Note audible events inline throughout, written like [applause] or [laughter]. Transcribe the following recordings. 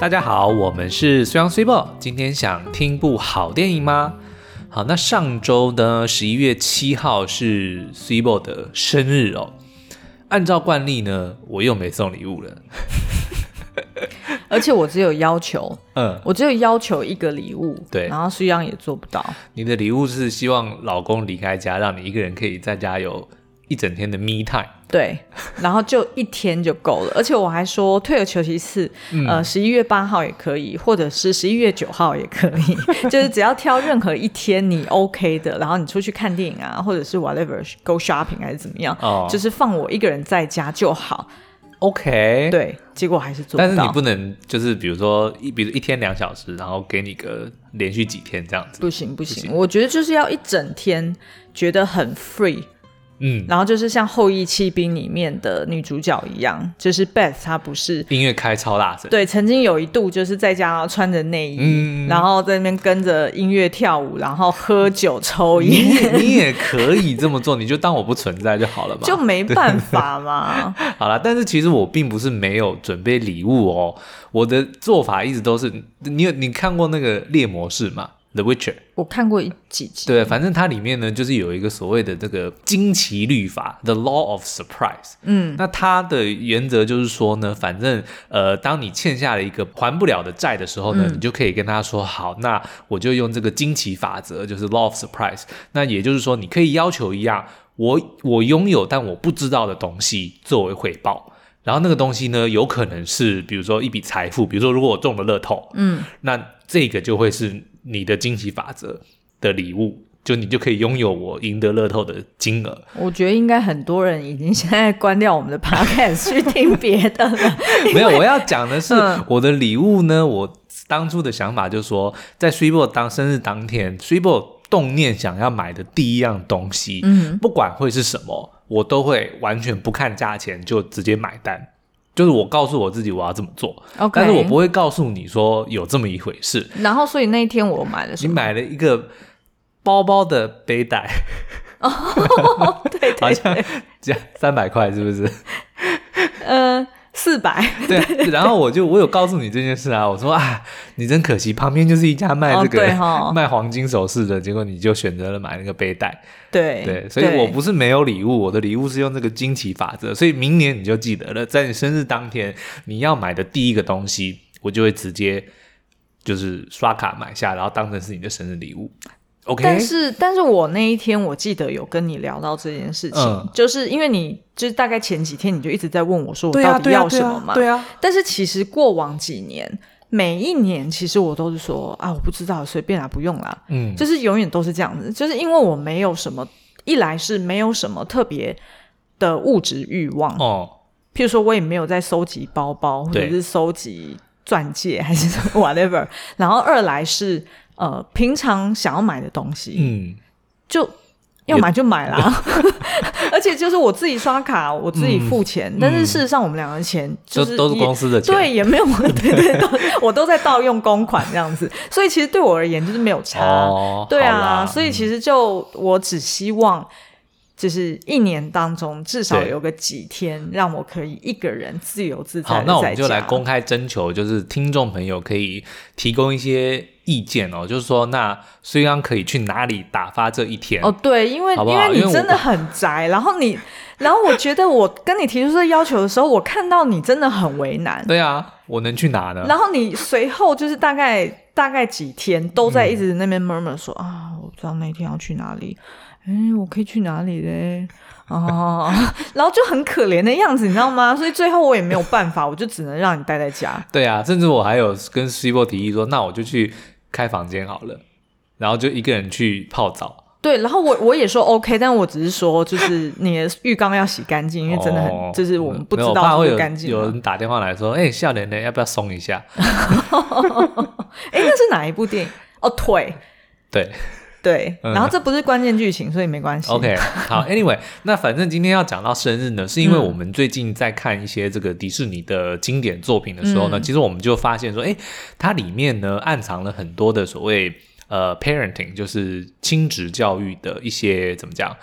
大家好，我们是虽阳虽报。今天想听部好电影吗？好，那上周呢，十一月七号是 s i b o 的生日哦。按照惯例呢，我又没送礼物了。[laughs] 而且我只有要求，嗯，我只有要求一个礼物，对，然后虽阳也做不到。你的礼物是希望老公离开家，让你一个人可以在家有一整天的 me time，对，然后就一天就够了。而且我还说退而求其次，嗯、呃，十一月八号也可以，或者是十一月九号也可以，[laughs] 就是只要挑任何一天你 OK 的，然后你出去看电影啊，或者是 whatever go shopping 还是怎么样，哦，就是放我一个人在家就好。OK，对，结果还是做不到。但是你不能就是比如说一，比如一天两小时，然后给你个连续几天这样子，不行不行，不行，我觉得就是要一整天觉得很 free。嗯，然后就是像《后翼弃兵》里面的女主角一样，就是 Beth，她不是音乐开超大声，对，曾经有一度就是在家穿着内衣，嗯，然后在那边跟着音乐跳舞，然后喝酒抽烟。你，你也可以这么做，你就当我不存在就好了嘛，[laughs] 就没办法嘛。[laughs] 好了，但是其实我并不是没有准备礼物哦，我的做法一直都是，你有你看过那个猎魔士吗？The Witcher，我看过一几集。对，反正它里面呢，就是有一个所谓的这个惊奇律法，The Law of Surprise。嗯，那它的原则就是说呢，反正呃，当你欠下了一个还不了的债的时候呢，嗯、你就可以跟他说，好，那我就用这个惊奇法则，就是 Law of Surprise。那也就是说，你可以要求一样，我我拥有但我不知道的东西作为回报。然后那个东西呢，有可能是比如说一笔财富，比如说如果我中了乐透，嗯，那这个就会是。你的惊喜法则的礼物，就你就可以拥有我赢得乐透的金额。我觉得应该很多人已经现在关掉我们的 [laughs] podcast 去听别的了。[laughs] 没有，我要讲的是我的礼物呢。我当初的想法就是说，在虽报当生日当天，虽报动念想要买的第一样东西，嗯，不管会是什么，我都会完全不看价钱就直接买单。就是我告诉我自己我要这么做，Okay. 但是我不会告诉你说有这么一回事。然后，所以那一天我买了什么？你买了一个包包的背带，哦，对 [laughs] 对对，好像这样三百块是不是？嗯、[laughs] 呃。四百。[laughs] 对，然后我就我有告诉你这件事啊，我说啊，你真可惜，旁边就是一家卖这个、哦、[laughs] 卖黄金首饰的，结果你就选择了买那个背带，对对，所以我不是没有礼物，我的礼物是用这个惊奇法则，所以明年你就记得了，在你生日当天你要买的第一个东西，我就会直接就是刷卡买下，然后当成是你的生日礼物。但是，但是我那一天我记得有跟你聊到这件事情，嗯、就是因为你就是大概前几天你就一直在问我说我到底要什么嘛？对啊。对啊对啊，但是其实过往几年，每一年其实我都是说啊，我不知道，随便啦，不用啦。嗯，就是永远都是这样子，就是因为我没有什么，一来是没有什么特别的物质欲望哦，譬如说我也没有在收集包包或者是收集钻戒还是 [laughs] whatever，然后二来是。呃，平常想要买的东西，嗯，就要买就买啦，[laughs] 而且就是我自己刷卡，我自己付钱，嗯、但是事实上我们两个的钱就是都是公司的钱，对，也没有，对对对，我都在盗用公款这样子，所以其实对我而言就是没有差，哦、对啊，所以其实就我只希望。就是一年当中至少有个几天，让我可以一个人自由自在那我们就来公开征求，就是听众朋友可以提供一些意见哦。就是说，那虽然可以去哪里打发这一天？哦，对，因为？因为你真的很宅，然后你，然后我觉得我跟你提出这要求的时候，我看到你真的很为难。对啊，我能去哪呢？然后你随后就是大概大概几天都在一直那边 murmur 说、嗯、啊，我不知道那天要去哪里。哎，我可以去哪里嘞？哦 [laughs] [laughs] 然后就很可怜的样子，你知道吗？所以最后我也没有办法，我就只能让你待在家。对啊，甚至我还有跟虽报提议说，那我就去开房间好了，然后就一个人去泡澡。对，然后我我也说 OK，但我只是说，就是你的浴缸要洗干净，因为真的很，哦、就是我们不知道怕会有干净。有人打电话来说，哎，笑脸呢，要不要松一下？[laughs] 哎，那是哪一部电影？哦，腿。对。对，然后这不是关键剧情，嗯、所以没关系。OK，[laughs] 好，Anyway，那反正今天要讲到生日呢，是因为我们最近在看一些这个迪士尼的经典作品的时候呢，嗯、其实我们就发现说，哎，它里面呢暗藏了很多的所谓呃 parenting，就是亲职教育的一些怎么讲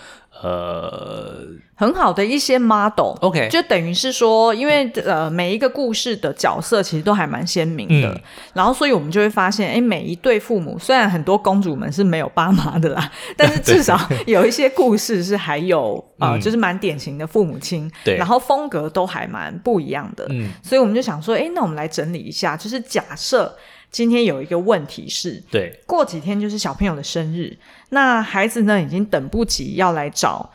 呃，很好的一些 model。OK，就等于是说，因为呃，每一个故事的角色其实都还蛮鲜明的，嗯、然后所以我们就会发现，哎，每一对父母虽然很多公主们是没有爸妈的啦，[laughs] 但是至少有一些故事是还有啊、呃，就是蛮典型的父母亲，对、嗯，然后风格都还蛮不一样的，嗯，所以我们就想说，哎，那我们来整理一下，就是假设。今天有一个问题是，对，过几天就是小朋友的生日，那孩子呢已经等不及要来找，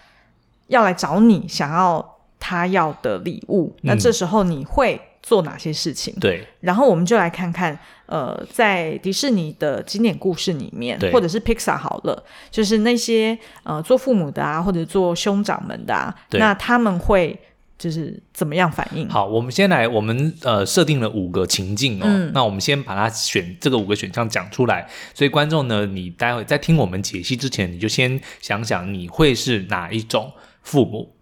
要来找你想要他要的礼物，嗯，那这时候你会做哪些事情？对，然后我们就来看看，呃，在迪士尼的经典故事里面，或者是 Pixar 好了，就是那些呃做父母的啊，或者做兄长们的啊，那他们会。就是怎么样反应？好，我们先来，我们呃设定了五个情境哦。嗯、那我们先把它选这个五个选项讲出来。所以观众呢，你待会在听我们解析之前，你就先想想你会是哪一种父母。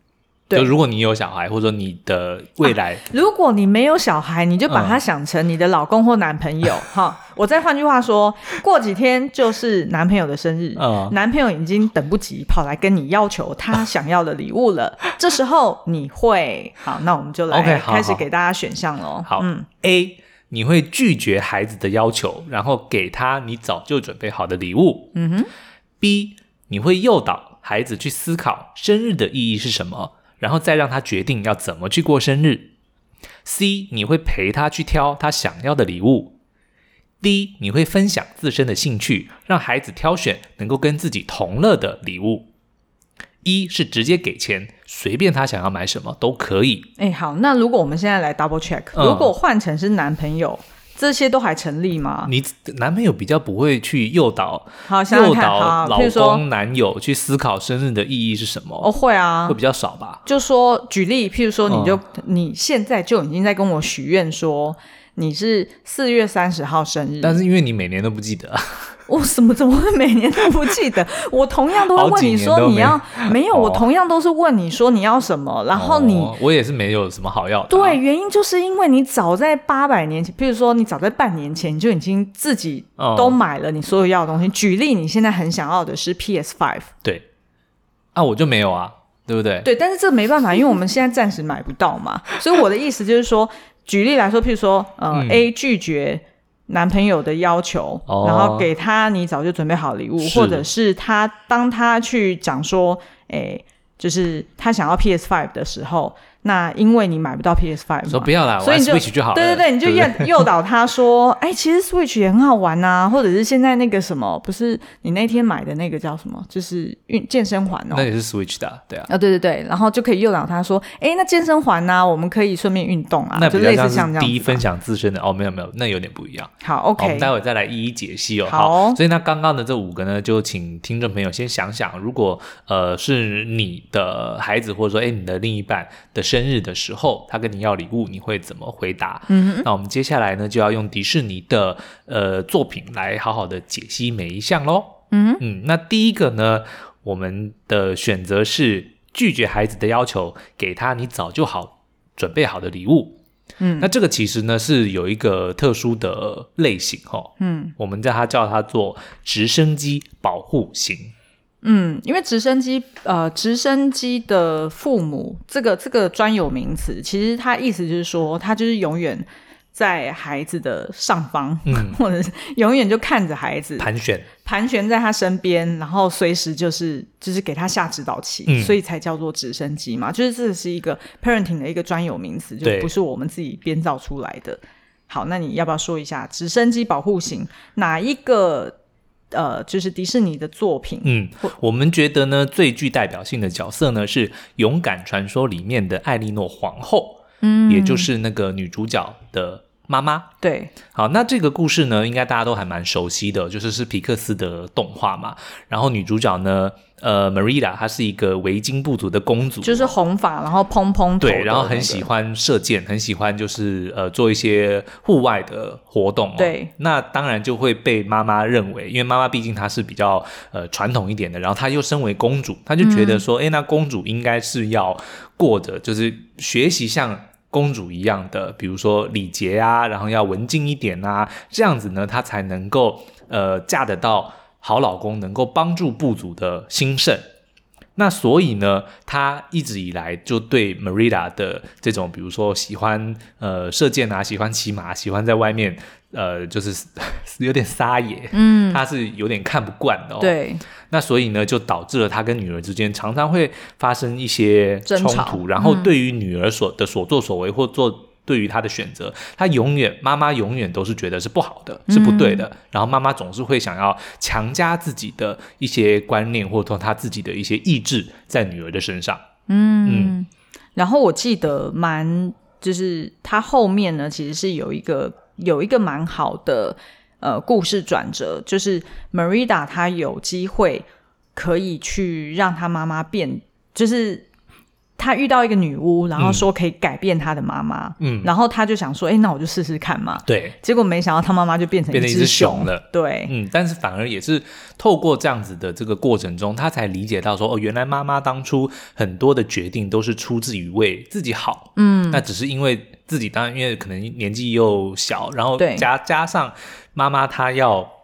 对，就如果你有小孩，或者说你的未来、啊，如果你没有小孩，你就把他想成你的老公或男朋友 [laughs] 哈。嗯、我再换句话说，过几天就是男朋友的生日，嗯、男朋友已经等不及跑来跟你要求他想要的礼物了。嗯、[laughs] 这时候你会好，那我们就来开始给大家选项喽。好，好，嗯，A，你会拒绝孩子的要求，然后给他你早就准备好的礼物。嗯哼。B，你会诱导孩子去思考生日的意义是什么。然后再让他决定要怎么去过生日。C，你会陪他去挑他想要的礼物。D，你会分享自身的兴趣，让孩子挑选能够跟自己同乐的礼物。一是直接给钱，随便他想要买什么都可以。哎，好，那如果我们现在来 double check，如果换成是男朋友。嗯这些都还成立吗？你男朋友比较不会去诱导，诱导老公、男友去思考生日的意义是什么？哦，会啊，会比较少吧。就说举例，譬如说，你就、嗯、你现在就已经在跟我许愿说你是四月三十号生日，但是因为你每年都不记得。我什么怎么会每年都不记得？我同样都会问你说你要没，没有，哦、我同样都是问你说你要什么，然后你、哦、我也是没有什么好要的、啊。对，原因就是因为你早在八百年前，比如说你早在半年前你就已经自己都买了你所有要的东西。哦、举例，你现在很想要的是 PS Five，对，啊，我就没有啊，对不对？对，但是这没办法，因为我们现在暂时买不到嘛。所以我的意思就是说，举例来说，譬如说，呃、嗯、，A 拒绝。男朋友的要求，哦、然后给他你早就准备好礼物，或者是他当他去讲说，诶，就是他想要 PS Five 的时候。那因为你买不到 PS5，说不要啦，所以你就 Switch 就好了。对对对，你就诱诱导他说，哎，其实 Switch 也很好玩呐，[laughs] 或者是现在那个什么，不是你那天买的那个叫什么，就是运健身环哦。那也是 Switch 的，对啊。啊，对对对，然后就可以诱导他说，哎，那健身环呢，我们可以顺便运动啊，就类似像这样。第一分享自身的哦，没有没有，那有点不一样。好，OK，我们待会再来一一解析哦。好，所以那刚刚的这五个呢，就请听众朋友先想想，如果呃是你的孩子，或者说哎你的另一半的生日的时候。他跟你要礼物，你会怎么回答？嗯，那我们接下来呢，就要用迪士尼的呃作品来好好的解析每一项喽。嗯嗯，那第一个呢，我们的选择是拒绝孩子的要求，给他你早就好准备好的礼物。嗯，那这个其实呢是有一个特殊的类型哈。嗯，我们叫它叫它做直升机保护型。嗯，因为直升机，呃，直升机的父母这个这个专有名词，其实它意思就是说，它就是永远在孩子的上方，嗯，[laughs] 或者是永远就看着孩子盘旋，盘旋在他身边，然后随时就是就是给他下指导棋，嗯，所以才叫做直升机嘛。就是这是一个 parenting 的一个专有名词，就不是我们自己编造出来的。好，那你要不要说一下直升机保护型哪一个？呃，就是迪士尼的作品。嗯，我们觉得呢，最具代表性的角色呢是《勇敢传说》里面的艾莉诺皇后，嗯，也就是那个女主角的妈妈。对，好，那这个故事呢，应该大家都还蛮熟悉的，就是是皮克斯的动画嘛。然后女主角呢，呃，Merida，她是一个维京部族的公主，就是红发，然后蓬蓬头，对，然后很喜欢射箭，很喜欢就是呃做一些户外的活动，哦。对，那当然就会被妈妈认为，因为妈妈毕竟她是比较呃传统一点的，然后她又身为公主，她就觉得说，哎、嗯，那公主应该是要过着就是学习像公主一样的，比如说礼节啊，然后要文静一点啊，这样子呢，她才能够呃嫁得到。好老公能够帮助部族的兴盛，那所以呢，他一直以来就对 Marida 的这种，比如说喜欢呃射箭啊，喜欢骑马，喜欢在外面呃就是 [laughs] 有点撒野，嗯，他是有点看不惯的哦。对，那所以呢，就导致了他跟女儿之间常常会发生一些冲突，然后对于女儿所的所作所为或做。对于他的选择，他永远妈妈永远都是觉得是不好的，是不对的。嗯、然后妈妈总是会想要强加自己的一些观念，或者说他自己的一些意志在女儿的身上。嗯，嗯，然后我记得蛮就是他后面呢，其实是有一个有一个蛮好的呃故事转折，就是 Marida 她有机会可以去让他妈妈变，就是。他遇到一个女巫，然后说可以改变他的妈妈，嗯，然后他就想说，哎，那我就试试看嘛。对，结果没想到他妈妈就变成一只熊了。对，嗯，但是反而也是透过这样子的这个过程中，他才理解到说，哦，原来妈妈当初很多的决定都是出自于为自己好，嗯，那只是因为自己当然因为可能年纪又小，然后加加上妈妈她要。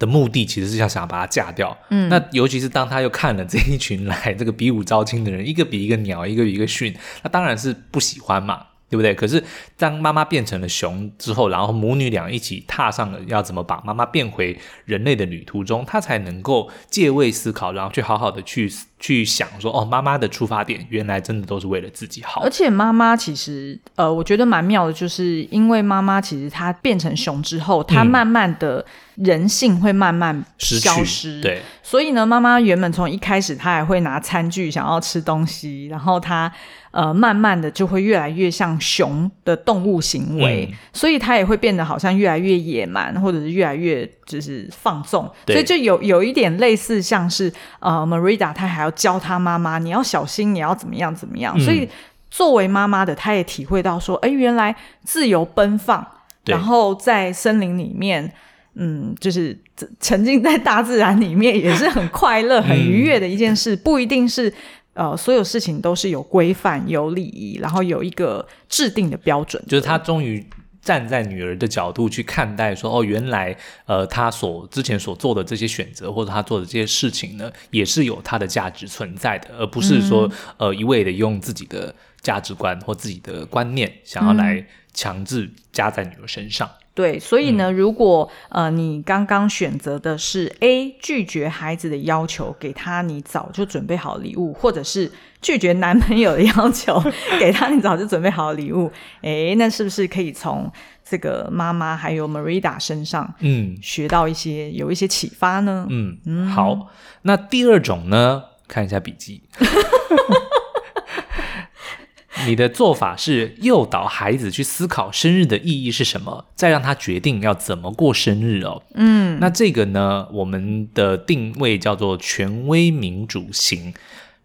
的目的其实是想想把他嫁掉，嗯，那尤其是当他又看了这一群来这个比武招亲的人，一个比一个鸟，一个比一个逊，那当然是不喜欢嘛，对不对？可是当妈妈变成了熊之后，然后母女俩一起踏上了要怎么把妈妈变回人类的旅途中，他才能够借位思考，然后去好好的去。去想说哦，妈妈的出发点原来真的都是为了自己好。而且妈妈其实呃，我觉得蛮妙的，就是因为妈妈其实她变成熊之后，她慢慢的人性会慢慢消失。失对，所以呢，妈妈原本从一开始她还会拿餐具想要吃东西，然后她呃慢慢的就会越来越像熊的动物行为，嗯、所以她也会变得好像越来越野蛮，或者是越来越就是放纵。所以就有有一点类似像是呃，Marida 她还要。教他妈妈，你要小心，你要怎么样怎么样。嗯、所以作为妈妈的，她也体会到说，哎，原来自由奔放，然后在森林里面，嗯，就是沉浸在大自然里面，也是很快乐、很愉悦的一件事。嗯、不一定是呃，所有事情都是有规范、有礼仪，然后有一个制定的标准。就是他终于。站在女儿的角度去看待，说哦，原来呃，她所之前所做的这些选择，或者她做的这些事情呢，也是有它的价值存在的，而不是说、嗯、呃一味的用自己的价值观或自己的观念想要来强制加在女儿身上。对，所以呢，如果呃你刚刚选择的是 A 拒绝孩子的要求，给他你早就准备好礼物，或者是拒绝男朋友的要求，[laughs] 给他你早就准备好礼物，诶，那是不是可以从这个妈妈还有 Marida 身上，嗯，学到一些、嗯、有一些启发呢？嗯嗯，好，那第二种呢，看一下笔记。[laughs] [laughs] 你的做法是诱导孩子去思考生日的意义是什么，再让他决定要怎么过生日哦。嗯，那这个呢，我们的定位叫做权威民主型，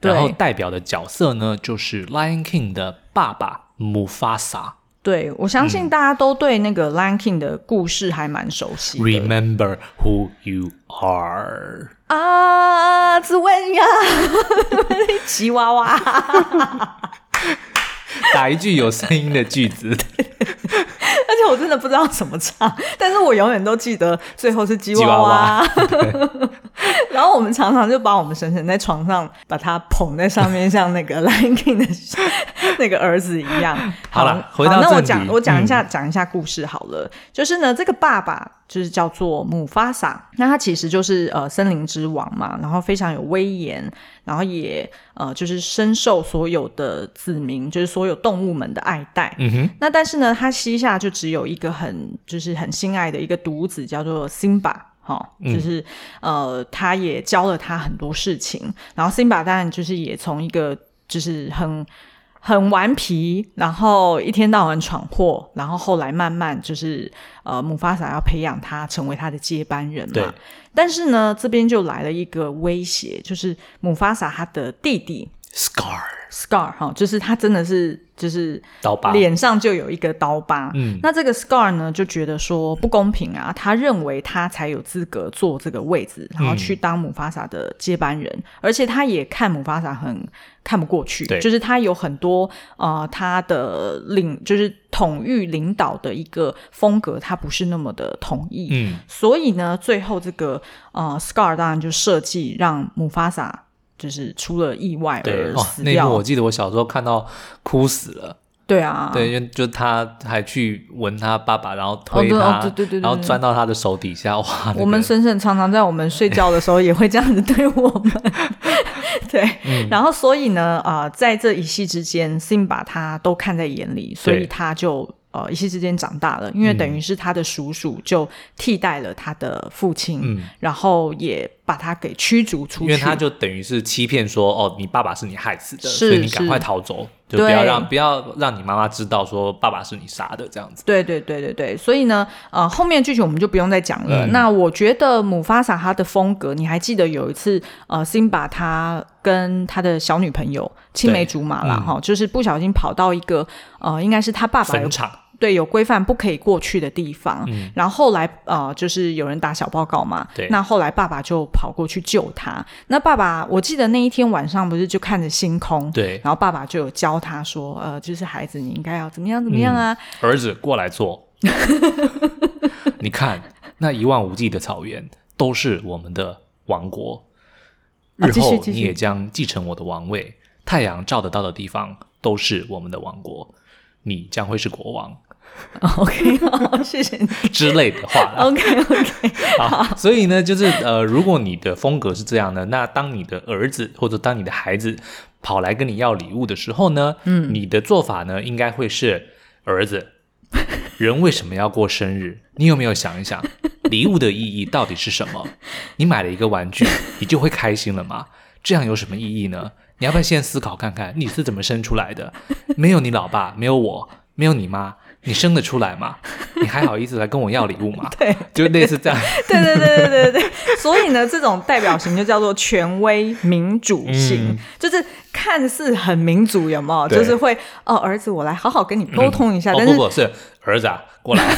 然后代表的角色呢，就是《Lion King》的爸爸 Mufasa。对，我相信大家都对那个《Lion King》的故事还蛮熟悉的。Remember who you are 啊，紫薇呀，[laughs] 吉娃娃。[laughs] 打一句有声音的句子，[laughs] 而且我真的不知道怎么唱，但是我永远都记得最后是吉娃娃。[laughs] 然后我们常常就把我们婶婶在床上，把他捧在上面，像那个 Lion King 的那个儿子一样。好了，回到那我讲，我讲一下，讲、嗯、一下故事好了。就是呢，这个爸爸就是叫做姆法萨，那他其实就是呃森林之王嘛，然后非常有威严，然后也呃就是深受所有的子民，就是所有动物们的爱戴。嗯哼。那但是呢，他膝下就只有一个很就是很心爱的一个独子，叫做辛巴。好、哦，就是、嗯、呃，他也教了他很多事情，然后辛巴当然就是也从一个就是很很顽皮，然后一天到晚闯祸，然后后来慢慢就是呃，姆法萨要培养他成为他的接班人嘛。对。但是呢，这边就来了一个威胁，就是姆法萨他的弟弟 Scar，Scar 哈、哦，就是他真的是。就是刀疤，脸上就有一个刀疤。嗯，那这个 Scar 呢，就觉得说不公平啊。他认为他才有资格坐这个位置，然后去当姆法萨的接班人。嗯、而且他也看姆法萨很看不过去，就是他有很多呃，他的领就是统御领导的一个风格，他不是那么的同意。嗯，所以呢，最后这个呃 Scar 当然就设计让姆法萨就是出了意外而死掉。那一幕我记得我小时候看到哭死了。对啊，对，因为就他还去闻他爸爸，然后推他，哦、对对对对，然后钻到他的手底下，哇！那个、我们婶婶常常在我们睡觉的时候也会这样子对我们，[laughs] 对。嗯、然后所以呢，啊、呃，在这一夕之间，Simba 他都看在眼里，所以他就。呃，一夕之间长大了，因为等于是他的叔叔就替代了他的父亲，嗯，然后也把他给驱逐出去，因为他就等于是欺骗说，哦，你爸爸是你害死的，是所以你赶快逃走，就不要让不要让你妈妈知道说爸爸是你杀的这样子。对对对对对，所以呢，呃，后面剧情我们就不用再讲了。嗯、那我觉得姆法萨他的风格，你还记得有一次，呃，Simba 他跟他的小女朋友青梅竹马了哈，就是不小心跑到一个呃，应该是他爸爸的场。对，有规范不可以过去的地方，嗯、然后后来呃，就是有人打小报告嘛，对，那后来爸爸就跑过去救他。那爸爸，我记得那一天晚上不是就看着星空，对，然后爸爸就有教他说，呃，就是孩子你应该要怎么样怎么样啊，嗯、儿子过来坐，[laughs] 你看那一望无际的草原都是我们的王国，日后你也将继承我的王位，啊、太阳照得到的地方都是我们的王国，你将会是国王。[laughs] OK，好，谢谢你 [laughs] 之类的话。OK，OK，[laughs] 好。所以呢，就是呃，如果你的风格是这样的，那当你的儿子或者当你的孩子跑来跟你要礼物的时候呢，嗯，你的做法呢，应该会是儿子，人为什么要过生日？你有没有想一想，礼物的意义到底是什么？你买了一个玩具，你就会开心了吗？这样有什么意义呢？你要不要先思考看看，你是怎么生出来的？没有你老爸，没有我，没有你妈。你生得出来吗？[laughs] 你还好意思来跟我要礼物吗？[laughs] 对，就类似这样。对对对对对对。[laughs] 所以呢，这种代表型就叫做权威民主型，嗯、就是看似很民主，有没有？就是会哦，儿子，我来好好跟你沟通一下。嗯、但是、哦、不不是儿子啊。过来，[laughs]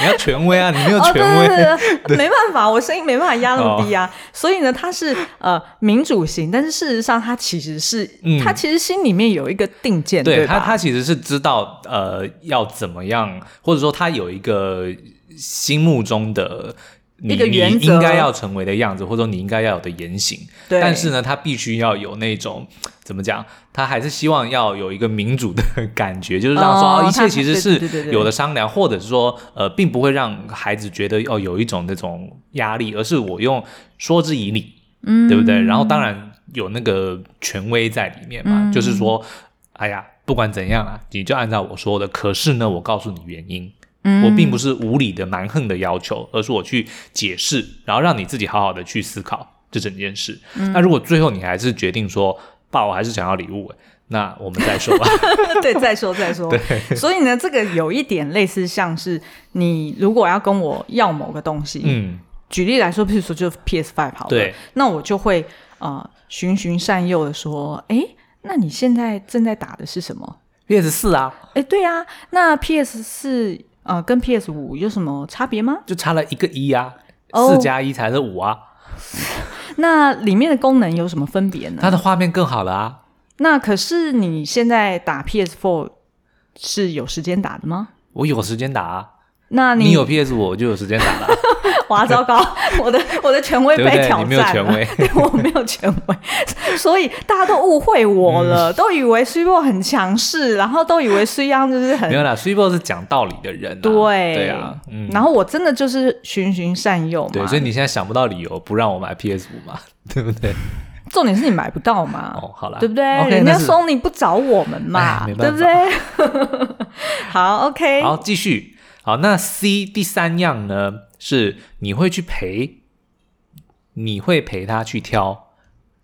你要权威啊！你没有权威，[laughs] 没办法，我声音没办法压那么低啊。所以呢，他是呃民主型，但是事实上他其实是，他其实心里面有一个定见，对他，他其实是知道呃要怎么样，或者说他有一个心目中的一个原则，应该要成为的样子，或者说你应该要有的言行。对，但是呢，他必须要有那种怎么讲？他还是希望要有一个民主的 [laughs] 感觉，就是让说、哦、一切其实是有的商量，或者是说呃，并不会让孩子觉得哦有一种那种压力，而是我用说之以理，嗯，对不对？然后当然有那个权威在里面嘛，嗯、就是说，哎呀，不管怎样啊，你就按照我说的。可是呢，我告诉你原因，嗯、我并不是无理的蛮横的要求，而是我去解释，然后让你自己好好的去思考这整件事。嗯、那如果最后你还是决定说，爸，我还是想要礼物，那我们再说吧。[laughs] [laughs] 对，再说再说。对，所以呢，这个有一点类似，像是你如果要跟我要某个东西，嗯，举例来说，譬如说就 PS Five 好了，对，那我就会呃循循善诱的说，哎，那你现在正在打的是什么？PS 四啊？哎，对啊，那 PS 四呃跟 PS 五有什么差别吗？就差了一个一啊，四加一才是五啊。[laughs] 那里面的功能有什么分别呢？它的画面更好了啊。那可是你现在打 PS Four 是有时间打的吗？我有时间打啊。那你，你有 PS5 我就有时间打了。[laughs] 哇，糟糕！我的我的权威被挑战了。对对？你没有权威，[laughs] 对，我没有权威，[laughs] 所以大家都误会我了，嗯、都以为 Super 很强势，然后都以为 Super 就是很没有啦。Super 是讲道理的人、啊，对对啊。嗯、然后我真的就是循循善诱嘛。对，所以你现在想不到理由不让我买 PS 五嘛？对不对？重点是你买不到嘛？哦，好了，对不对？Okay, 人家 Sony 不找我们嘛？对不对？好，OK，好，继续。好，那 C 第三样呢，是你会去陪，你会陪他去挑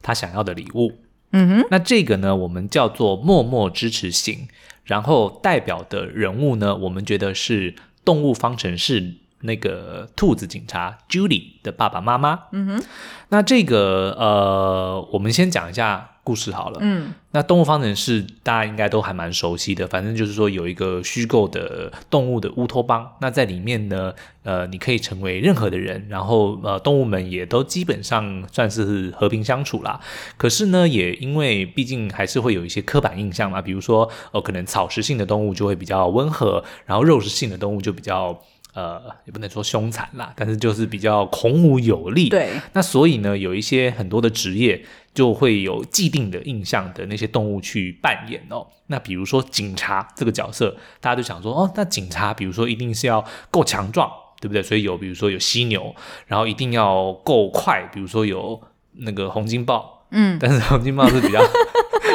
他想要的礼物。嗯哼，那这个呢，我们叫做默默支持型，然后代表的人物呢，我们觉得是动物方程式那个兔子警察 Julie 的爸爸妈妈。嗯哼，那这个呃，我们先讲一下。故事好了，嗯，那动物方程式大家应该都还蛮熟悉的，反正就是说有一个虚构的动物的乌托邦，那在里面呢，呃，你可以成为任何的人，然后呃，动物们也都基本上算是和平相处啦。可是呢，也因为毕竟还是会有一些刻板印象嘛，比如说，呃，可能草食性的动物就会比较温和，然后肉食性的动物就比较。呃，也不能说凶残啦，但是就是比较孔武有力。对，那所以呢，有一些很多的职业就会有既定的印象的那些动物去扮演哦。那比如说警察这个角色，大家就想说，哦，那警察比如说一定是要够强壮，对不对？所以有比如说有犀牛，然后一定要够快，比如说有那个洪金豹，嗯，但是洪金豹是比较。[laughs]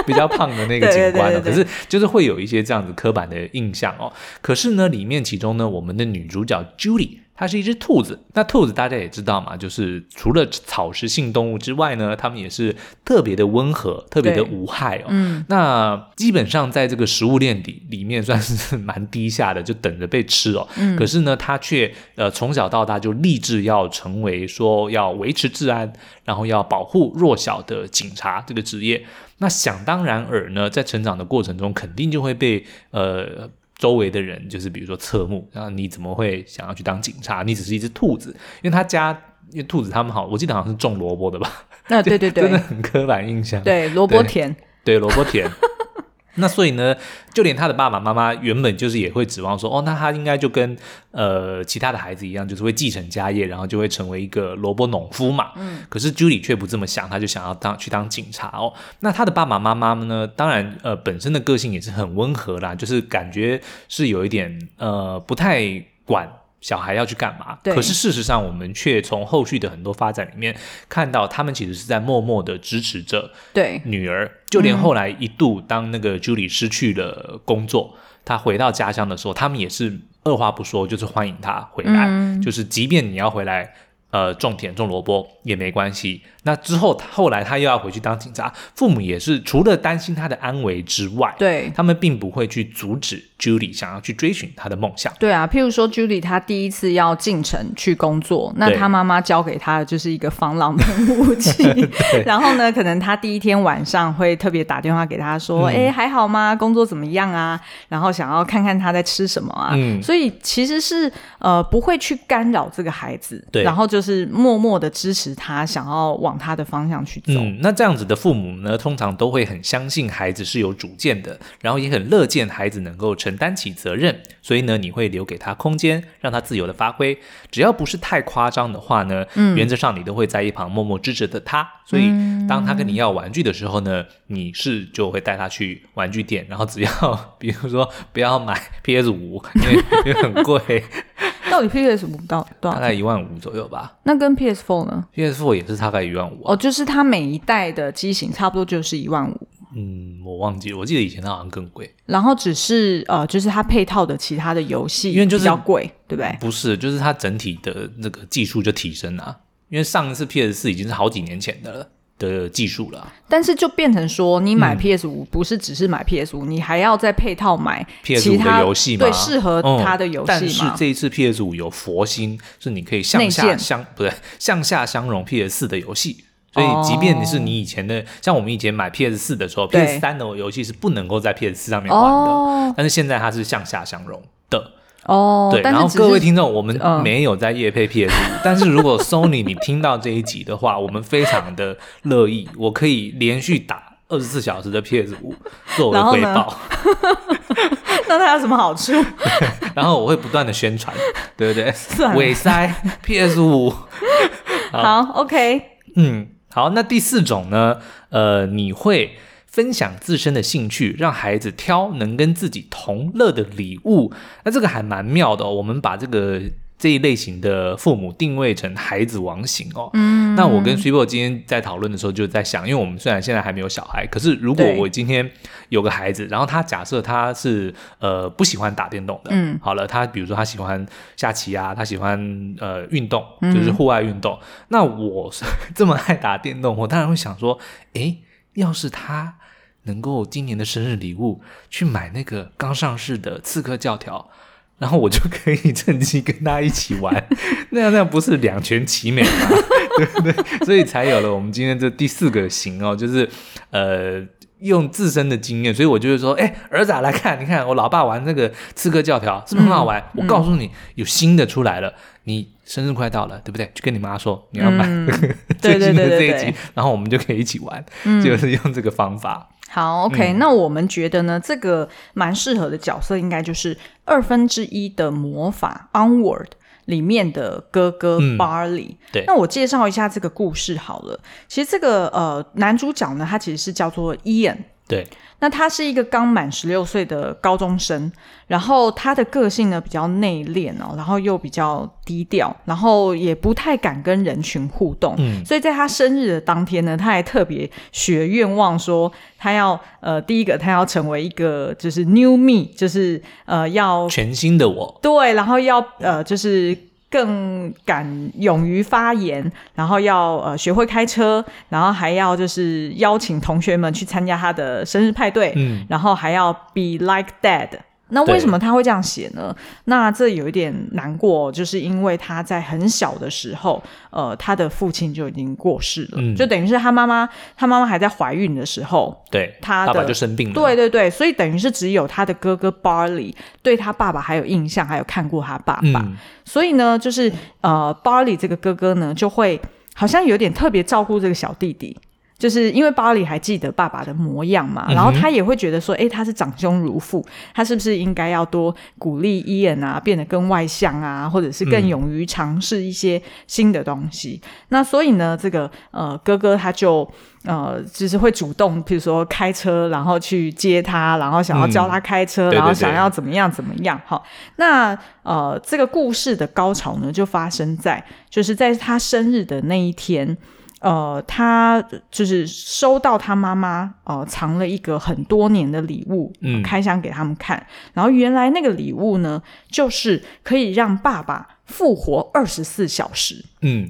比较胖的那个警官哦，可是就是会有一些这样子刻板的印象哦。可是呢，里面其中呢，我们的女主角 Judy。它是一只兔子，那兔子大家也知道嘛，就是除了草食性动物之外呢，它们也是特别的温和，特别的无害哦。嗯，那基本上在这个食物链底里面算是蛮低下的，就等着被吃哦。嗯，可是呢，它却呃从小到大就立志要成为说要维持治安，然后要保护弱小的警察这个职业。那想当然尔呢，在成长的过程中，肯定就会被呃。周围的人就是比如说侧目，然后你怎么会想要去当警察？你只是一只兔子，因为他家因为兔子他们好，我记得好像是种萝卜的吧？那、啊、对对对，[laughs] 真的很刻板印象。对，萝卜田，对，萝卜田。那所以呢，就连他的爸爸妈妈原本就是也会指望说，哦，那他应该就跟呃其他的孩子一样，就是会继承家业，然后就会成为一个萝卜农夫嘛。嗯。可是 Judy 却不这么想，他就想要当去当警察哦。那他的爸爸妈妈呢，当然呃本身的个性也是很温和啦，就是感觉是有一点呃不太管。小孩要去干嘛？可是事实上，我们却从后续的很多发展里面看到，他们其实是在默默的支持着对女儿。就连后来一度，当那个 Julie 失去了工作，她回到家乡的时候，他们也是二话不说，就是欢迎她回来。嗯，就是即便你要回来，呃，种田种萝卜也没关系。那之后，后来他又要回去当警察，父母也是除了担心他的安危之外，对，他们并不会去阻止 Judy 想要去追寻他的梦想。对啊，譬如说 Judy 他第一次要进城去工作，那他妈妈交给他的就是一个防狼喷雾器，[laughs] 然后呢，可能他第一天晚上会特别打电话给他说：“哎、嗯，还好吗？工作怎么样啊？”然后想要看看他在吃什么啊。嗯，所以其实是呃不会去干扰这个孩子，对，然后就是默默的支持他想要往。他的方向去走。嗯，那这样子的父母呢，通常都会很相信孩子是有主见的，然后也很乐见孩子能够承担起责任，所以呢，你会留给他空间，让他自由的发挥，只要不是太夸张的话呢，嗯，原则上你都会在一旁默默支持着他。所以当他跟你要玩具的时候呢，你是就会带他去玩具店，然后只要 [laughs] 比如说不要买 PS 五，因为因 [laughs] 为很贵。到底 PS 五到多少？大概一万五左右吧。那跟 PS Four 呢？PS Four 也是大概一万五。哦，就是它每一代的机型差不多就是一万五。嗯，我忘记了，我记得以前它好像更贵。然后只是呃，就是它配套的其他的游戏，因为就是比较贵，对不对？不是，就是它整体的那个技术就提升了。因为上一次 PS 四已经是好几年前的了。的技术了，但是就变成说，你买 PS 五不是只是买 PS 五，嗯，你还要再配套买 PS 五的游戏吗？对，适合它的游戏，嗯。但是这一次 PS 五有佛心，是你可以向下相不对向下相容 PS 四的游戏，所以即便你是你以前的，哦，像我们以前买 PS 四的时候，PS 三的游戏是不能够在 PS 四上面玩的，哦，但是现在它是向下相容的。哦，对，然后各位听众，我们没有在夜配 PS5，嗯，[laughs] 但是如果 Sony 你听到这一集的话，我们非常的乐意，我可以连续打二十四小时的 PS 五作为回报。[laughs] 那它有什么好处？[laughs] 然后我会不断的宣传，对不对？尾塞 PS 五。好，好，OK。嗯，好，那第四种呢？呃，你会。分享自身的兴趣，让孩子挑能跟自己同乐的礼物，那这个还蛮妙的哦。我们把这个这一类型的父母定位成孩子王型哦。嗯，那我跟 Super 今天在讨论的时候就在想，因为我们虽然现在还没有小孩，可是如果我今天有个孩子，然后他假设他是呃不喜欢打电动的，嗯，好了，他比如说他喜欢下棋啊，他喜欢呃运动，就是户外运动，嗯，那我 [laughs] 这么爱打电动，我当然会想说，诶，要是他。能够今年的生日礼物去买那个刚上市的刺客教条，然后我就可以趁机跟他一起玩，[laughs] 那样那样不是两全其美吗？[laughs] 对不对？所以才有了我们今天这第四个型哦，就是呃用自身的经验，所以我就会说，哎，儿子啊，来看，你看我老爸玩那个刺客教条是不是很好玩？嗯、我告诉你，有新的出来了，你生日快到了，对不对？就跟你妈说你要买、嗯、[laughs] 最新的这一集，然后我们就可以一起玩，嗯、就是用这个方法。好，OK，、嗯、那我们觉得呢，这个蛮适合的角色应该就是二分之一的魔法 Onward 里面的哥哥 Barley、嗯。对，那我介绍一下这个故事好了。其实这个呃男主角呢，他其实是叫做 Ian。对。那他是一个刚满十六岁的高中生，然后他的个性呢比较内敛哦，然后又比较低调，然后也不太敢跟人群互动。嗯，所以在他生日的当天呢，他还特别许愿望说，他要呃第一个他要成为一个就是 new me，就是呃要全新的我。对，然后要呃就是。更敢勇于发言，然后要呃学会开车，然后还要就是邀请同学们去参加他的生日派对，嗯，然后还要 be like dad。那为什么他会这样写呢？那这有一点难过，就是因为他在很小的时候，呃，他的父亲就已经过世了，嗯、就等于是他妈妈，他妈妈还在怀孕的时候，对，他的爸爸就生病了，对对对，所以等于是只有他的哥哥 Barley 对他爸爸还有印象，还有看过他爸爸，嗯、所以呢，就是呃，Barley 这个哥哥呢，就会好像有点特别照顾这个小弟弟。就是因为巴里还记得爸爸的模样嘛，然后他也会觉得说，哎、欸，他是长兄如父，他是不是应该要多鼓励伊恩啊，变得更外向啊，或者是更勇于尝试一些新的东西？嗯、那所以呢，这个呃哥哥他就呃就是会主动，比如说开车，然后去接他，然后想要教他开车，嗯、然后想要怎么样怎么样？哈，那呃这个故事的高潮呢，就发生在就是在他生日的那一天。呃，他就是收到他妈妈呃藏了一个很多年的礼物，嗯，开箱给他们看。然后原来那个礼物呢，就是可以让爸爸复活二十四小时，嗯，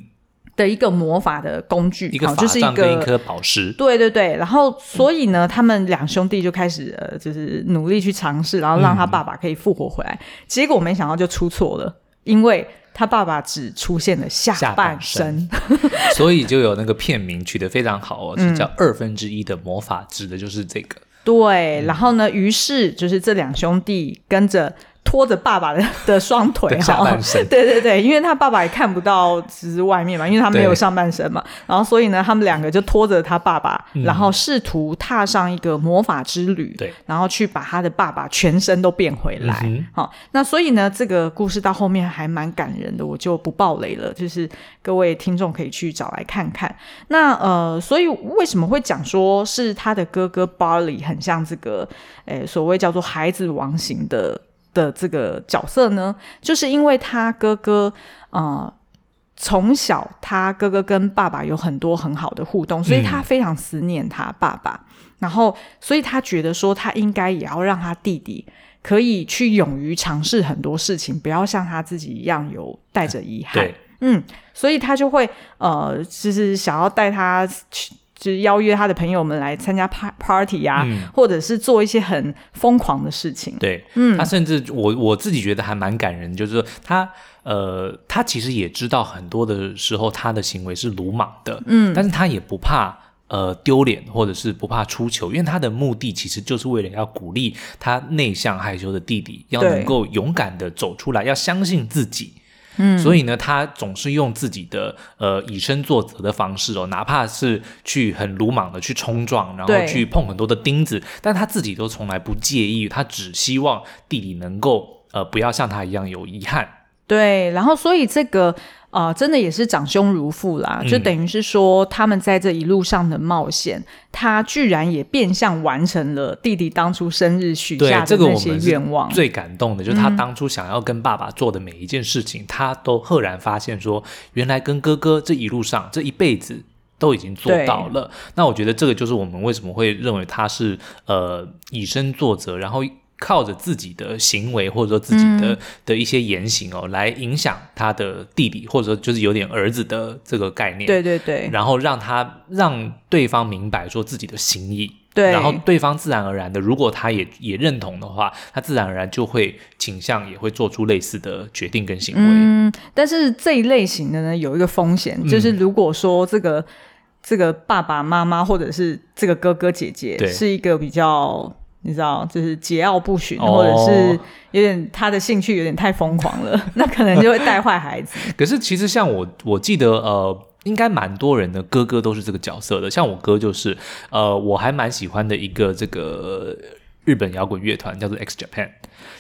的一个魔法的工具，一个法杖跟一颗宝石。对对对，然后所以呢，嗯、他们两兄弟就开始呃，就是努力去尝试，然后让他爸爸可以复活回来。嗯、结果没想到就出错了，因为。他爸爸只出现了下半身，半身 [laughs] 所以就有那个片名取得非常好哦，是叫二分之一的魔法，指的就是这个。对，然后呢，于是就是这两兄弟跟着。拖着爸爸的的双腿下半身，对对对，因为他爸爸也看不到只是外面嘛，因为他没有上半身嘛，然后所以呢，他们两个就拖着他爸爸，嗯、然后试图踏上一个魔法之旅，对，然后去把他的爸爸全身都变回来。好、嗯哦，那所以呢，这个故事到后面还蛮感人的，我就不爆雷了，就是各位听众可以去找来看看。那呃，所以为什么会讲说是他的哥哥 Barley 很像这个，诶，所谓叫做孩子王型的。的这个角色呢，就是因为他哥哥，呃，从小他哥哥跟爸爸有很多很好的互动，所以他非常思念他爸爸，嗯、然后所以他觉得说他应该也要让他弟弟可以去勇于尝试很多事情，不要像他自己一样有带着遗憾。嗯，所以他就会呃，就是想要带他去。就是邀约他的朋友们来参加 party 呀、啊，嗯、或者是做一些很疯狂的事情。对，嗯，他甚至我我自己觉得还蛮感人，就是说他呃，他其实也知道很多的时候他的行为是鲁莽的，嗯，但是他也不怕呃丢脸，或者是不怕出糗，因为他的目的其实就是为了要鼓励他内向害羞的弟弟要能够勇敢的走出来，要相信自己。嗯，所以呢，他总是用自己的呃以身作则的方式哦，哪怕是去很鲁莽的去冲撞，然后去碰很多的钉子，但他自己都从来不介意，他只希望弟弟能够呃不要像他一样有遗憾。对，然后所以这个。啊、呃，真的也是长兄如父啦，就等于是说，他们在这一路上的冒险，嗯、他居然也变相完成了弟弟当初生日许下的那些愿望。最感动的就是他当初想要跟爸爸做的每一件事情，嗯、他都赫然发现说，原来跟哥哥这一路上这一辈子都已经做到了。那我觉得这个就是我们为什么会认为他是呃以身作则，然后。靠着自己的行为，或者说自己的、嗯、的一些言行哦，来影响他的弟弟，或者说就是有点儿子的这个概念。对对对。然后让他让对方明白说自己的心意。对。然后对方自然而然的，如果他也也认同的话，他自然而然就会倾向也会做出类似的决定跟行为。嗯。但是这一类型的呢，有一个风险，就是如果说这个、嗯、这个爸爸妈妈或者是这个哥哥姐姐是一个比较。你知道，就是桀骜不驯，或者是有点他的兴趣有点太疯狂了，[laughs] 那可能就会带坏孩子。[laughs] 可是其实像我，我记得呃，应该蛮多人的哥哥都是这个角色的，像我哥就是，呃，我还蛮喜欢的一个这个日本摇滚乐团叫做 X Japan，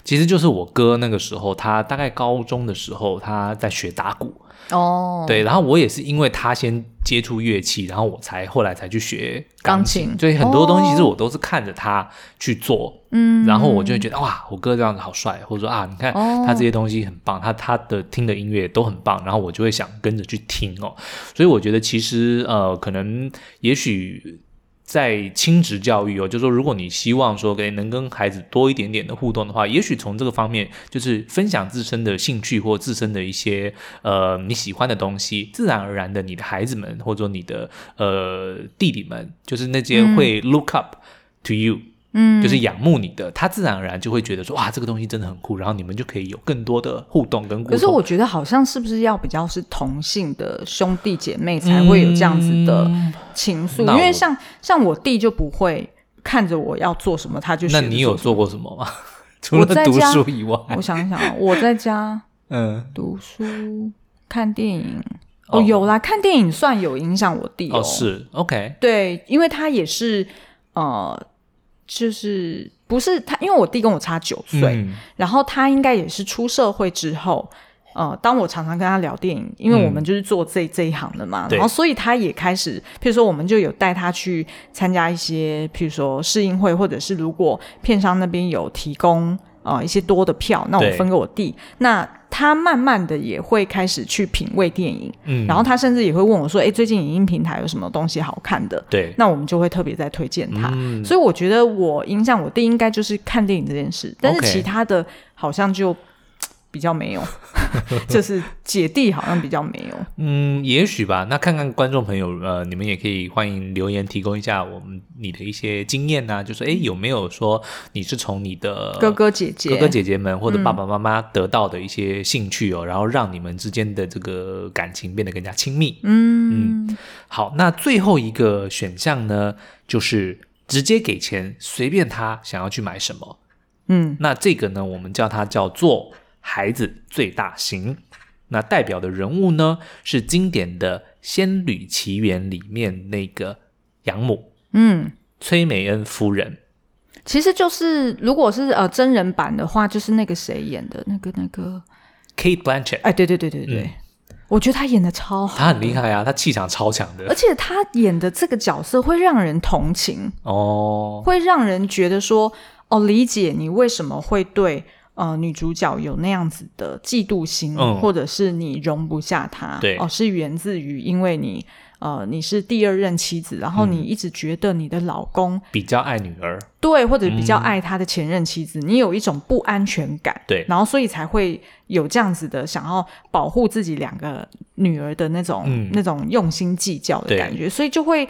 其实就是我哥那个时候，他大概高中的时候他在学打鼓哦，对，然后我也是因为他先接触乐器，然后我才后来才去学钢琴，钢琴，所以很多东西其实我都是看着他去做。哦嗯，然后我就会觉得哇，我哥这样子好帅，或者说啊，你看他这些东西很棒，哦、他他的听的音乐都很棒，然后我就会想跟着去听哦。所以我觉得其实呃，可能也许在亲职教育哦，就是说如果你希望说给能跟孩子多一点点的互动的话，也许从这个方面就是分享自身的兴趣或自身的一些呃你喜欢的东西，自然而然的你的孩子们或者说你的呃弟弟们，就是那些会 look up to you。嗯嗯，就是仰慕你的，他自然而然就会觉得说，哇，这个东西真的很酷，然后你们就可以有更多的互动跟。可是我觉得好像是不是要比较是同性的兄弟姐妹才会有这样子的情愫？嗯、因为像像我弟就不会看着我要做什么，他就。那你有做过什么吗？[laughs] 除了读书以外，我，我想想，我在家 [laughs] 嗯读书看电影哦，有啦，看电影算有影响我弟哦，哦是 OK 对，因为他也是呃。就是不是他，因为我弟跟我差九岁，嗯、然后他应该也是出社会之后，呃，当我常常跟他聊电影，因为我们就是做这、嗯、这一行的嘛，然后所以他也开始，譬如说我们就有带他去参加一些，譬如说试映会，或者是如果片商那边有提供呃一些多的票，那我分给我弟，那。他慢慢的也会开始去品味电影，嗯，然后他甚至也会问我说：“哎，最近影音平台有什么东西好看的？”对，那我们就会特别在推荐他。嗯，所以我觉得我影响我弟应该就是看电影这件事，但是其他的好像就。比较没有，[laughs] 就是姐弟好像比较没有。嗯，也许吧。那看看观众朋友，呃，你们也可以欢迎留言提供一下我们你的一些经验啊，就是哎，有没有说你是从你的哥哥姐姐、哥哥姐姐们或者爸爸妈妈得到的一些兴趣哦，嗯、然后让你们之间的这个感情变得更加亲密。嗯嗯。好，那最后一个选项呢，就是直接给钱，随便他想要去买什么。嗯，那这个呢，我们叫它叫做。孩子最大型，那代表的人物呢，是经典的《仙女奇缘》里面那个养母，嗯，崔美恩夫人。其实就是，如果是呃真人版的话，就是那个谁演的，那个那个 Kate Blanchett。哎，对对对对对，嗯、我觉得他演的超好，他很厉害啊，他气场超强的，而且他演的这个角色会让人同情。哦，会让人觉得说，哦，理解你为什么会对。呃，女主角有那样子的嫉妒心，嗯、或者是你容不下她，对，哦、呃，是源自于因为你，呃，你是第二任妻子，然后你一直觉得你的老公比较爱女儿，对，或者比较爱他的前任妻子，嗯、你有一种不安全感，对，然后所以才会有这样子的想要保护自己两个女儿的那种、嗯、那种用心计较的感觉，所以就会。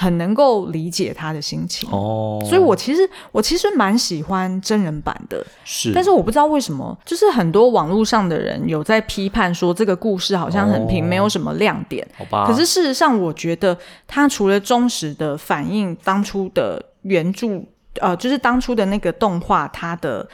很能够理解他的心情。哦，所以我其实我其实蛮喜欢真人版的，是，但是我不知道为什么，就是很多网络上的人有在批判说这个故事好像很平，哦、没有什么亮点。好吧，可是事实上，我觉得他除了忠实的反映当初的原著，呃，就是当初的那个动画，它的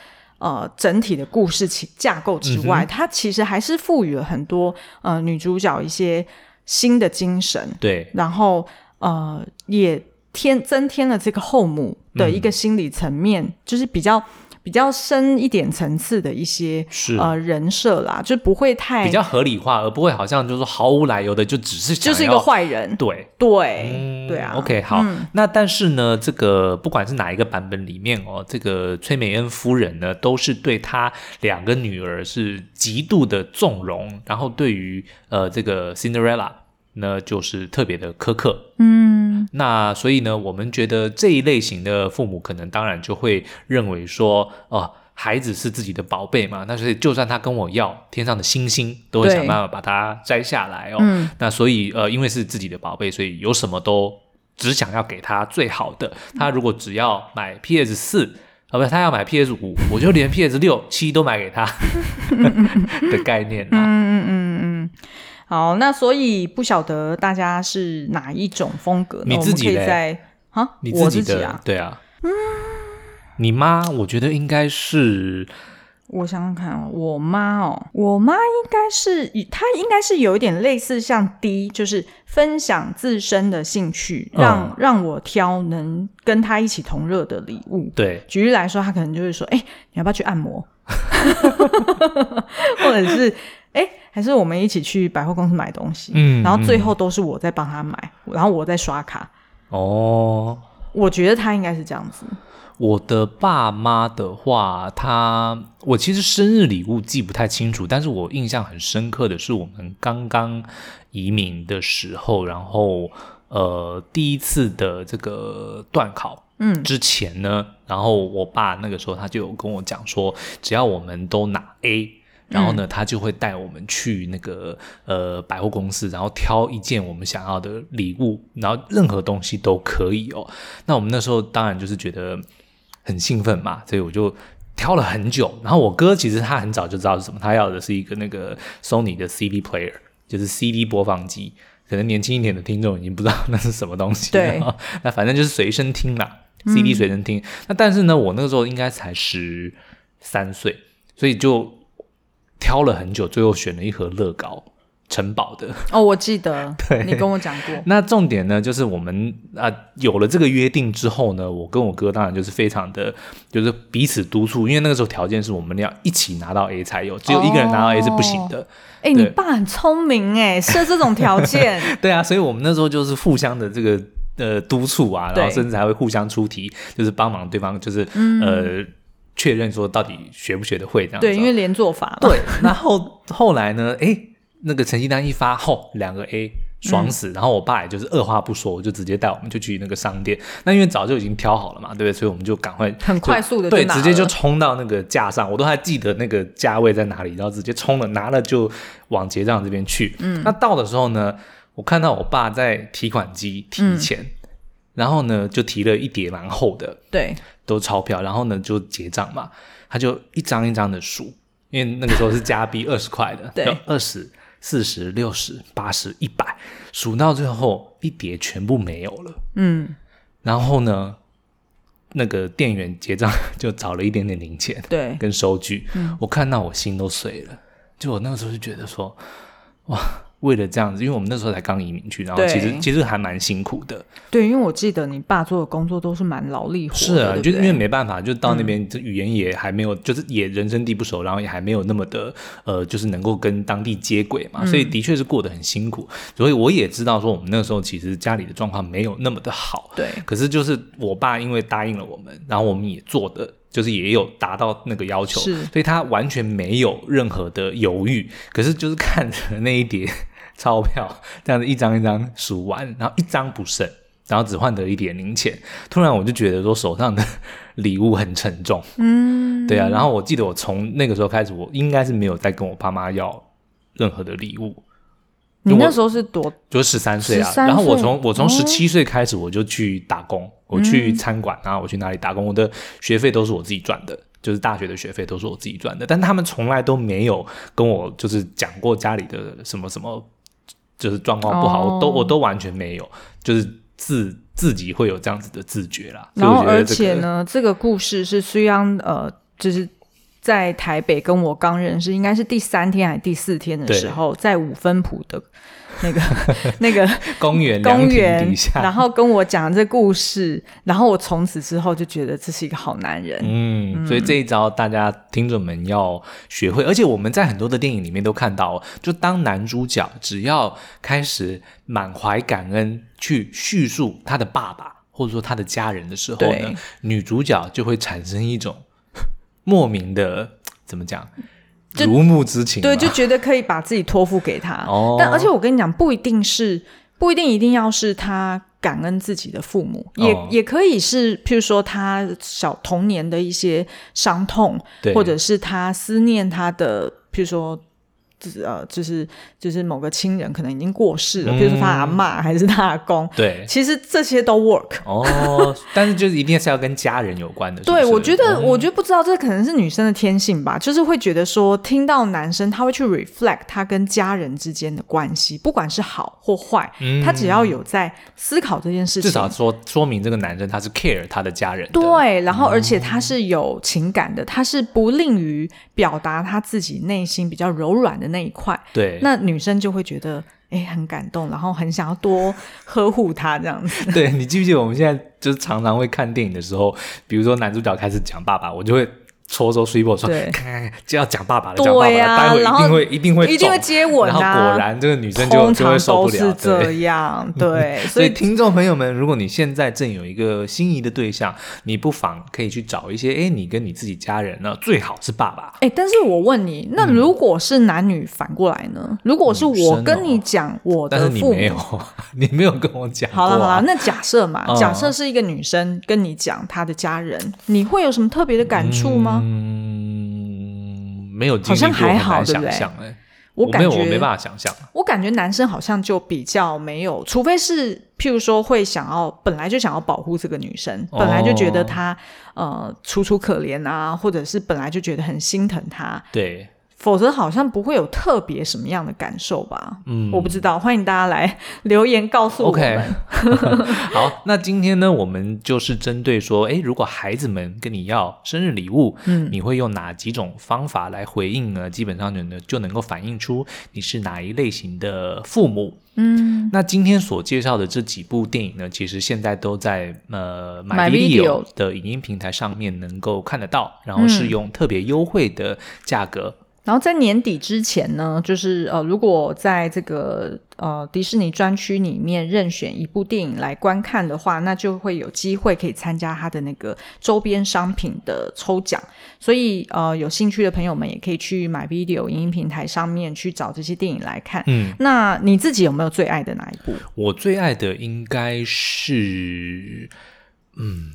呃整体的故事其架构之外，它、其实还是赋予了很多呃女主角一些新的精神，对，然后。呃，也添增添了这个后母的一个心理层面，嗯、就是比较比较深一点层次的一些是呃人设啦，就不会太比较合理化，而不会好像就是毫无来由的就只是就是一个坏人，对对、嗯、对啊。OK，好，嗯、那但是呢，这个不管是哪一个版本里面哦，这个崔美恩夫人呢，都是对她两个女儿是极度的纵容，然后对于呃这个 Cinderella。那就是特别的苛刻，嗯，那所以呢，我们觉得这一类型的父母可能当然就会认为说，哦、呃，孩子是自己的宝贝嘛，那所以就算他跟我要天上的星星，都会想办法把它摘下来哦。嗯、那所以呃，因为是自己的宝贝，所以有什么都只想要给他最好的。他如果只要买 PS 四，啊，不是他要买 PS 五，我就连 PS 六、七都买给他 [laughs] 的概念啊。嗯嗯嗯嗯。好，那所以不晓得大家是哪一种风格？你自己嘞？在啊，你自己的我自己啊，对啊，嗯，你妈，我觉得应该是我想想看哦，我妈哦，我妈应该是，她应该是有一点类似像 D，就是分享自身的兴趣，让、嗯、让我挑能跟她一起同乐的礼物。对，举例来说，她可能就会说：“哎、欸，你要不要去按摩？” [laughs] 或者是“哎、欸，还是我们一起去百货公司买东西？”嗯，然后最后都是我在帮他买，然后我在刷卡。哦，我觉得他应该是这样子。我的爸妈的话，他我其实生日礼物记不太清楚，但是我印象很深刻的是我们刚刚移民的时候，然后呃第一次的这个段考，嗯，之前呢，嗯、然后我爸那个时候他就有跟我讲说，只要我们都拿 A，然后呢，他就会带我们去那个呃百货公司，然后挑一件我们想要的礼物，然后任何东西都可以哦。那我们那时候当然就是觉得。很兴奋嘛，所以我就挑了很久。然后我哥其实他很早就知道是什么，他要的是一个那个 Sony 的 CD player，就是 CD 播放机。可能年轻一点的听众已经不知道那是什么东西了。对，[laughs] 那反正就是随身听啦，CD 随身听。嗯、那但是呢，我那个时候应该才十三岁，所以就挑了很久，最后选了一盒乐高。城堡的哦，我记得，[laughs] 对，你跟我讲过。那重点呢，就是我们啊有了这个约定之后呢，我跟我哥当然就是非常的，就是彼此督促，因为那个时候条件是我们要一起拿到 A 才有，只有一个人拿到 A 是不行的。哎、你爸很聪明哎，设这种条件。[laughs] 对啊，所以我们那时候就是互相的这个呃督促啊，然后甚至还会互相出题，就是帮忙对方，就是、嗯、呃确认说到底学不学得会这样子。对，因为连坐法。对，然后 [laughs] 后来呢，哎。那个成绩单一发后，两个 A 爽死，嗯、然后我爸也就是二话不说，我就直接带我们就去那个商店。那因为早就已经挑好了嘛，对不对？所以我们就赶快很快速的对，直接就冲到那个架上，我都还记得那个价位在哪里，然后直接冲了，拿了就往结账这边去。嗯，那到的时候呢，我看到我爸在提款机提钱，嗯、然后呢就提了一叠蛮厚的，对，都钞票，然后呢就结账嘛，他就一张一张的数，因为那个时候是加币 [laughs] 二十块的，对，二十。四十六十八十一百，数到最后一叠全部没有了。嗯，然后呢，那个店员结账就找了一点点零钱，对，跟收据。嗯，我看到我心都碎了。就我那个时候就觉得说，哇。为了这样子，因为我们那时候才刚移民去，然后其实其实还蛮辛苦的。对，因为我记得你爸做的工作都是蛮劳力活的。是啊，对对就因为没办法，就到那边，语言也还没有，嗯、就是也人生地不熟，然后也还没有那么的呃，就是能够跟当地接轨嘛，嗯、所以的确是过得很辛苦。所以我也知道说，我们那个时候其实家里的状况没有那么的好。对。可是就是我爸因为答应了我们，然后我们也做的。就是也有达到那个要求，是所以他完全没有任何的犹豫。可是就是看着那一叠钞票，[laughs] 这样子一张一张数完，然后一张不剩，然后只换得一点零钱。突然我就觉得说手上的 [laughs] 礼物很沉重，嗯，对啊。然后我记得我从那个时候开始，我应该是没有再跟我爸妈要任何的礼物。你那时候是多？就是十三岁啊。然后我从我从十七岁开始我就去打工。我去餐馆啊，我去哪里打工？我的学费都是我自己赚的，就是大学的学费都是我自己赚的。但他们从来都没有跟我就是讲过家里的什么什么，就是状况不好，我都我都完全没有，就是自自己会有这样子的自觉啦。然后而且呢，这个故事是虽然呃，就是在台北跟我刚认识，应该是第三天还是第四天的时候，在五分埔的。那个 [laughs] 那个 [laughs] 公园公园，然后跟我讲这故事，然后我从此之后就觉得这是一个好男人。嗯，嗯，所以这一招大家听众们要学会，而且我们在很多的电影里面都看到，就当男主角只要开始满怀感恩去叙述他的爸爸或者说他的家人的时候呢，女主角就会产生一种 [laughs] 莫名的怎么讲？如沐之情，对，就觉得可以把自己托付给他。哦，但而且我跟你讲，不一定是，不一定一定要是他感恩自己的父母，也、哦、也可以是，譬如说他小童年的一些伤痛，对。或者是他思念他的，譬如说呃，就是就是某个亲人可能已经过世了，比如说他阿妈还是他阿公，对，[laughs] 其实这些都 work 哦，但是就是一定是要跟家人有关的。对，我觉得，我觉得不知道这可能是女生的天性吧，就是会觉得说，听到男生他会去 reflect 他跟家人之间的关系，不管是好或坏，他只要有在思考这件事情，至少说说明这个男生他是 care 他的家人，对，然后而且他是有情感的，他是不吝于表达他自己内心比较柔软的那一块，对，那女生就会觉得哎很感动，然后很想要多呵护他这样子。[laughs] 对，你记不记得我们现在就是常常会看电影的时候，比如说男主角开始讲爸爸，我就会。搓搓水果说，看看就要讲爸爸了，讲爸爸了，待会一定会一定会一定会接吻，然后果然这个女生就就会受不了。对。[laughs] 所以听众朋友们，如果你现在正有一个心仪的对象，你不妨可以去找一些，哎，你跟你自己家人呢，最好是爸爸。哎，但是我问你，那如果是男女反过来呢？如果是我跟你讲我的父母，但是你没有，[laughs] 你没有跟我讲。好了好了，那假设嘛，假设是一个女生跟你讲她的家人，你会有什么特别的感触吗？嗯，没有，好像还好，对不对？我感觉我没办法想象。我感觉男生好像就比较没有，除非是譬如说会想要本来就想要保护这个女生，本来就觉得她呃楚楚可怜啊，或者是本来就觉得很心疼她。对。否则好像不会有特别什么样的感受吧？嗯，我不知道，欢迎大家来留言告诉我们。Okay. [laughs] 好，那今天呢，我们就是针对说，诶，如果孩子们跟你要生日礼物，嗯，你会用哪几种方法来回应呢？基本上呢，就能够反映出你是哪一类型的父母。嗯，那今天所介绍的这几部电影呢，其实现在都在呃 MyVideo 的影音平台上面能够看得到，然后是用特别优惠的价格。然后在年底之前呢，就是呃，如果在这个呃迪士尼专区里面任选一部电影来观看的话，那就会有机会可以参加它的那个周边商品的抽奖。所以呃，有兴趣的朋友们也可以去 MyVideo 影音平台上面去找这些电影来看。嗯，那你自己有没有最爱的哪一部？我最爱的应该是，嗯，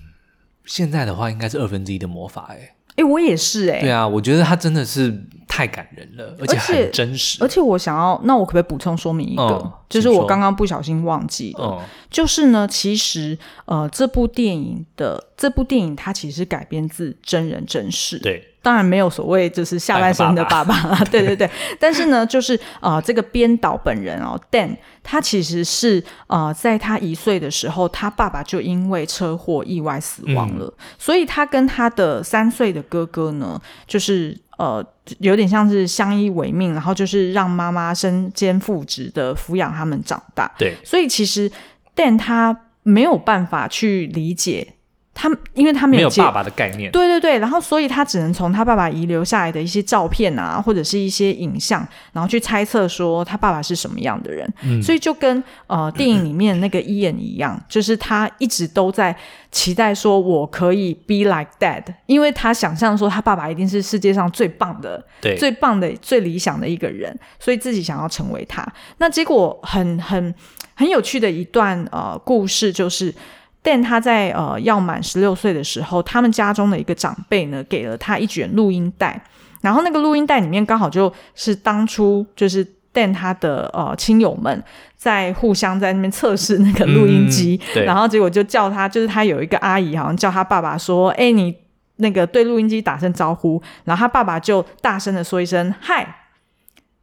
现在的话应该是二分之一的魔法，哎。哎，我也是哎、欸。对啊，我觉得他真的是太感人了，而且很真实。而且我想要，那我可不可以补充说明一个？嗯、就是我刚刚不小心忘记了。嗯、就是呢，其实呃，这部电影的这部电影它其实改编自真人真事。对。当然没有所谓，就是下半身的爸爸啦，[laughs] 对对对。但是呢，就是啊、呃，这个编导本人哦，Dan，他其实是啊、呃，在他一岁的时候，他爸爸就因为车祸意外死亡了，嗯、所以他跟他的三岁的哥哥呢，就是呃，有点像是相依为命，然后就是让妈妈身兼父职的抚养他们长大。对，所以其实 Dan 他没有办法去理解。他因为他没有，没有爸爸的概念，对对对，然后所以他只能从他爸爸遗留下来的一些照片啊，或者是一些影像，然后去猜测说他爸爸是什么样的人。嗯，所以就跟呃电影里面那个伊恩一样，嗯、就是他一直都在期待说我可以 be like dad，因为他想象说他爸爸一定是世界上最棒的、对最棒的、最理想的一个人，所以自己想要成为他。那结果很很很有趣的一段呃故事就是。但他在呃要满十六岁的时候，他们家中的一个长辈呢，给了他一卷录音带，然后那个录音带里面刚好就是当初就是但他的呃亲友们在互相在那边测试那个录音机，嗯、然后结果就叫他，就是他有一个阿姨好像叫他爸爸说，哎，你那个对录音机打声招呼，然后他爸爸就大声的说一声嗨，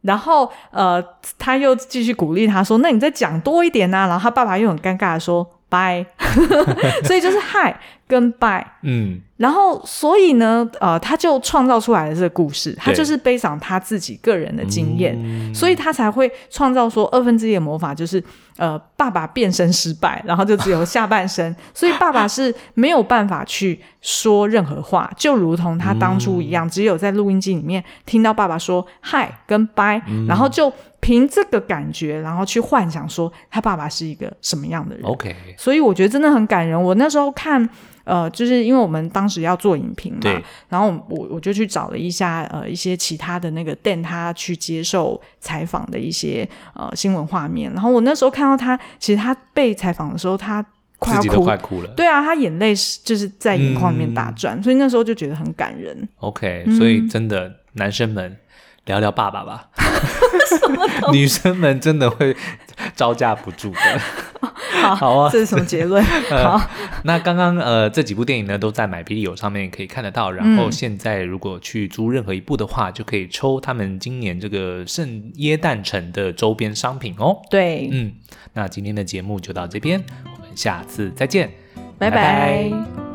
然后呃他又继续鼓励他说，那你再讲多一点啊，然后他爸爸又很尴尬的说。拜，所以就是 hi 跟 bye，嗯，然后所以呢，呃，他就创造出来了这个故事，他就是背上他自己个人的经验，嗯、所以他才会创造说二分之一的魔法就是，呃，爸爸变身失败，然后就只有下半身，[laughs] 所以爸爸是没有办法去说任何话，就如同他当初一样，嗯、只有在录音机里面听到爸爸说 hi 跟嗯、然后就。凭这个感觉，然后去幻想说他爸爸是一个什么样的人。OK，所以我觉得真的很感人。我那时候看，呃，就是因为我们当时要做影评嘛，然后我我就去找了一下，呃，一些其他的那个 Dan 他去接受采访的一些呃新闻画面。然后我那时候看到他，其实他被采访的时候，他快要哭，快哭了。对啊，他眼泪是就是在眼眶里面打转，嗯、所以那时候就觉得很感人。OK，所以真的、嗯、男生们。聊聊爸爸吧。女生们真的会招架不住的。好，好啊，这是什么结论？[laughs] 好，呃、那刚刚呃这几部电影呢都在 MyVideo 上面可以看得到，然后现在如果去租任何一部的话，嗯、就可以抽他们今年这个圣耶诞城的周边商品哦。对，嗯，那今天的节目就到这边，我们下次再见，拜拜。拜拜。